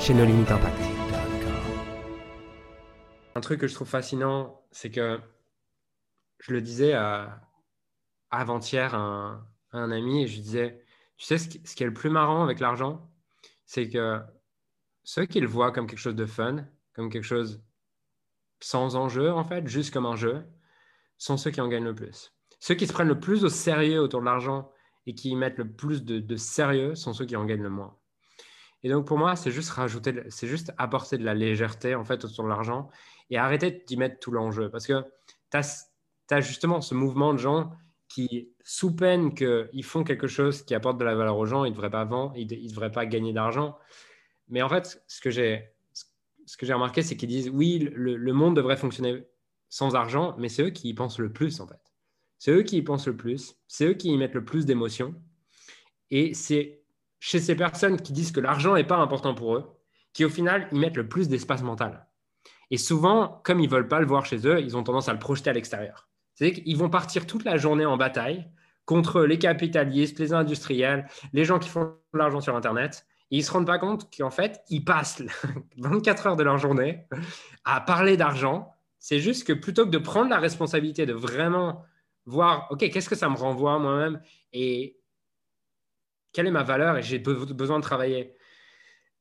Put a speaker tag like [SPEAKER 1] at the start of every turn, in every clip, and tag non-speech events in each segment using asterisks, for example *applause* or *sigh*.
[SPEAKER 1] chez limites impact. Un truc que je trouve fascinant, c'est que je le disais avant-hier à, un ami et je disais, tu sais ce qui, est le plus marrant avec l'argent, c'est que ceux qui le voient comme quelque chose de fun, comme quelque chose sans enjeu en fait, juste comme un jeu, sont ceux qui en gagnent le plus. Ceux qui se prennent le plus au sérieux autour de l'argent et qui y mettent le plus de sérieux sont ceux qui en gagnent le moins. Et donc pour moi, c'est juste rajouter, c'est juste apporter de la légèreté en fait autour de l'argent et arrêter d'y mettre tout l'enjeu. Parce que tu as, justement ce mouvement de gens qui, sous peine qu'ils font quelque chose qui apporte de la valeur aux gens, ils ne devraient pas vendre, ils ne devraient pas gagner d'argent. Mais en fait, ce que j'ai, ce remarqué, c'est qu'ils disent oui, le, le, monde devrait fonctionner sans argent, mais c'est eux qui y pensent le plus en fait. C'est eux qui y pensent le plus, c'est eux qui y mettent le plus d'émotions. Et c'est chez ces personnes qui disent que l'argent n'est pas important pour eux, qui au final y mettent le plus d'espace mental. Et souvent, comme ils ne veulent pas le voir chez eux, ils ont tendance à le projeter à l'extérieur. C'est-à-dire qu'ils vont partir toute la journée en bataille contre les capitalistes, les industriels, les gens qui font de l'argent sur Internet. Et ils ne se rendent pas compte qu'en fait, ils passent *laughs* 24 heures de leur journée à parler d'argent. C'est juste que plutôt que de prendre la responsabilité de vraiment voir, OK, qu'est-ce que ça me renvoie moi-même et quelle est ma valeur et j'ai besoin de travailler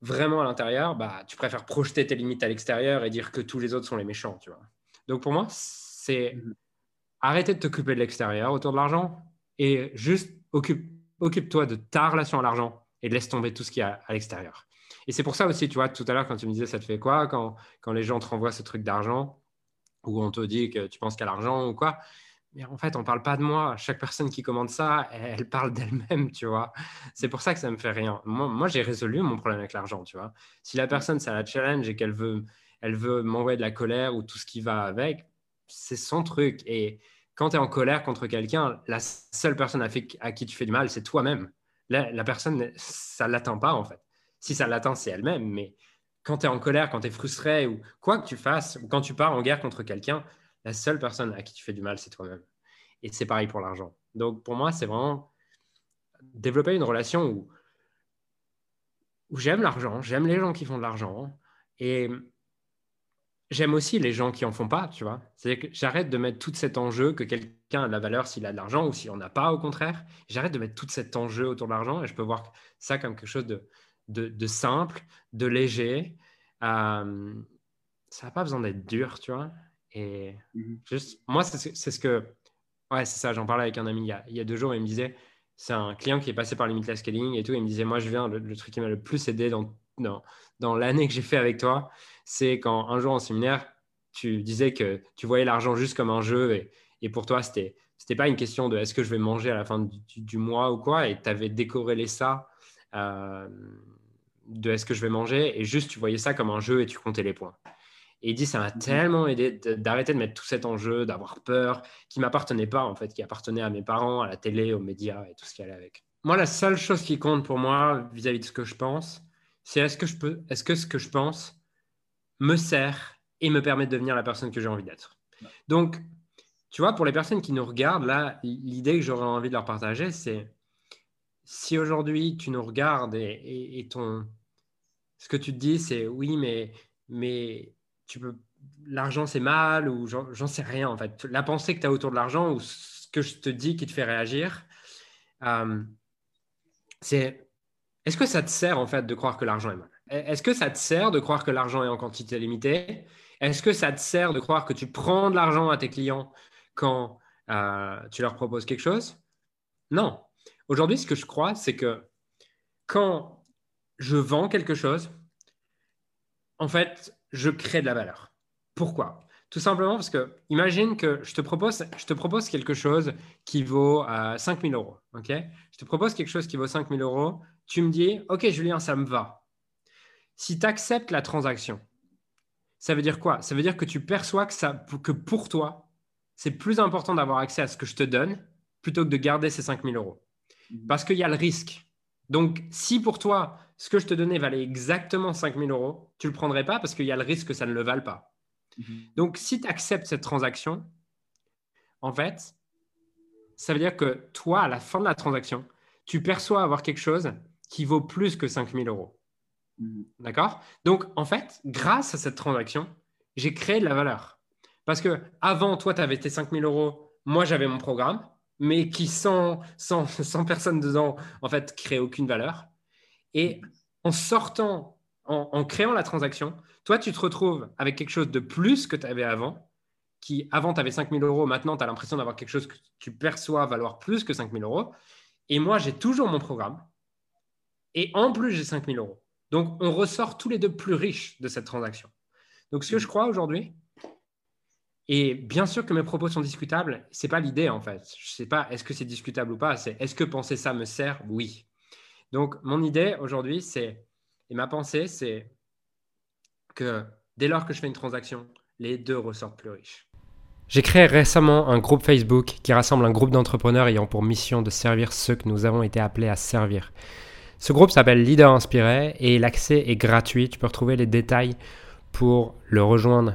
[SPEAKER 1] vraiment à l'intérieur, bah, tu préfères projeter tes limites à l'extérieur et dire que tous les autres sont les méchants, tu vois. Donc pour moi, c'est mhm. arrêter de t'occuper de l'extérieur autour de l'argent et juste occupe, occupe-toi de ta relation à l'argent et laisse tomber tout ce qu'il y a à l'extérieur. Et c'est pour ça aussi, tu vois, tout à l'heure, quand tu me disais ça te fait quoi quand, quand les gens te renvoient ce truc d'argent ou on te dit que tu penses qu'à l'argent ou quoi, en fait, on ne parle pas de moi. Chaque personne qui commande ça, elle parle d'elle-même, tu vois. C'est pour ça que ça me fait rien. Moi, j'ai résolu mon problème avec l'argent, tu vois. Si la personne, ça la challenge et qu'elle veut, elle veut m'envoyer de la colère ou tout ce qui va avec, c'est son truc. Et quand tu es en colère contre quelqu'un, la seule personne à, qui tu fais du mal, c'est toi-même. La, la, personne, ça ne l'atteint pas, en fait. Si ça l'atteint, c'est elle-même. Mais quand tu es en colère, quand tu es frustré ou quoi que tu fasses, ou quand tu pars en guerre contre quelqu'un, la seule personne à qui tu fais du mal, c'est toi-même. Et c'est pareil pour l'argent. Donc pour moi, c'est vraiment développer une relation où, j'aime l'argent, j'aime les gens qui font de l'argent et j'aime aussi les gens qui en font pas, tu vois. C'est-à-dire que j'arrête de mettre tout cet enjeu que quelqu'un a de la valeur s'il a de l'argent ou s'il n'en a pas, au contraire. J'arrête de mettre tout cet enjeu autour de l'argent et je peux voir ça comme quelque chose de, de, simple, de léger. Euh, ça n'a pas besoin d'être dur, tu vois. Et mhm. juste, moi, c'est ce que. Ouais, c'est ça, j'en parlais avec un ami il y, a, il y a deux jours, il me disait c'est un client qui est passé par Limitless Scaling et tout. il me disait Moi, je viens, le, truc qui m'a le plus aidé dans, dans, dans l'année que j'ai fait avec toi, c'est quand un jour en séminaire, tu disais que tu voyais l'argent juste comme un jeu et, et pour toi, c'était c'était pas une question de est-ce que je vais manger à la fin du, du, mois ou quoi, et tu avais décorrélé ça euh, de est-ce que je vais manger, et juste tu voyais ça comme un jeu et tu comptais les points. Et il dit, ça m'a mhm. tellement aidé d'arrêter de mettre tout cet enjeu, d'avoir peur, qui m'appartenait pas en fait, qui appartenait à mes parents, à la télé, aux médias et tout ce qui allait avec. Moi, la seule chose qui compte pour moi vis-à-vis de ce que je pense, c'est est-ce que je peux, est-ce que ce que je pense me sert et me permet de devenir la personne que j'ai envie d'être? Donc, tu vois, pour les personnes qui nous regardent, là, l'idée que j'aurais envie de leur partager, c'est si aujourd'hui tu nous regardes et, et, ton, ce que tu te dis, c'est oui, mais, mais tu peux l'argent c'est mal ou j'en sais rien en fait. La pensée que tu as autour de l'argent ou ce que je te dis qui te fait réagir, euh, c'est est-ce que ça te sert en fait de croire que l'argent est mal? Est-ce que ça te sert de croire que l'argent est en quantité limitée? Est-ce que ça te sert de croire que tu prends de l'argent à tes clients quand euh, tu leur proposes quelque chose? Non. Aujourd'hui, ce que je crois, c'est que quand je vends quelque chose, en fait, je crée de la valeur. Pourquoi? Tout simplement parce que, imagine que je te propose, je te propose quelque chose qui vaut 5 euh, 000 euros. ok? Je te propose quelque chose qui vaut 5 000 euros. Tu me dis, OK, Julien, ça me va. si tu acceptes la transaction, ça veut dire quoi? Ça veut dire que tu perçois que, ça, que pour toi, c'est plus important d'avoir accès à ce que je te donne plutôt que de garder ces 5000 euros. Mhm. Parce qu'il y a le risque. Donc, si pour toi, ce que je te donnais valait exactement 5000 euros, tu ne le prendrais pas parce qu'il y a le risque que ça ne le vale pas. Mhm. Donc, si tu acceptes cette transaction, en fait, ça veut dire que toi, à la fin de la transaction, tu perçois avoir quelque chose qui vaut plus que 5000 euros. Mhm. D'accord? Donc, en fait, grâce à cette transaction, j'ai créé de la valeur. Parce que avant, toi, tu avais tes 5000 euros, moi, j'avais mon programme, mais qui, sans, sans, *laughs* sans personne dedans, en fait, crée aucune valeur. Et en sortant, en, créant la transaction, toi, tu te retrouves avec quelque chose de plus que tu avais avant, qui avant, tu avais 5 000 euros, maintenant, tu as l'impression d'avoir quelque chose que tu perçois valoir plus que 5 000 euros. Et moi, j'ai toujours mon programme. Et en plus, j'ai 5 000 euros. Donc, on ressort tous les deux plus riches de cette transaction. Donc, ce que je crois aujourd'hui, et bien sûr que mes propos sont discutables, c'est pas l'idée en fait. Je sais pas est-ce que c'est discutable ou pas, c'est est-ce que penser ça me sert? Oui. Donc, mon idée aujourd'hui, c'est, et ma pensée, c'est que dès lors que je fais une transaction, les deux ressortent plus riches. J'ai créé récemment un groupe Facebook qui rassemble un groupe d'entrepreneurs ayant pour mission de servir ceux que nous avons été appelés à servir. Ce groupe s'appelle Leader Inspiré et l'accès est gratuit. Tu peux retrouver les détails pour le rejoindre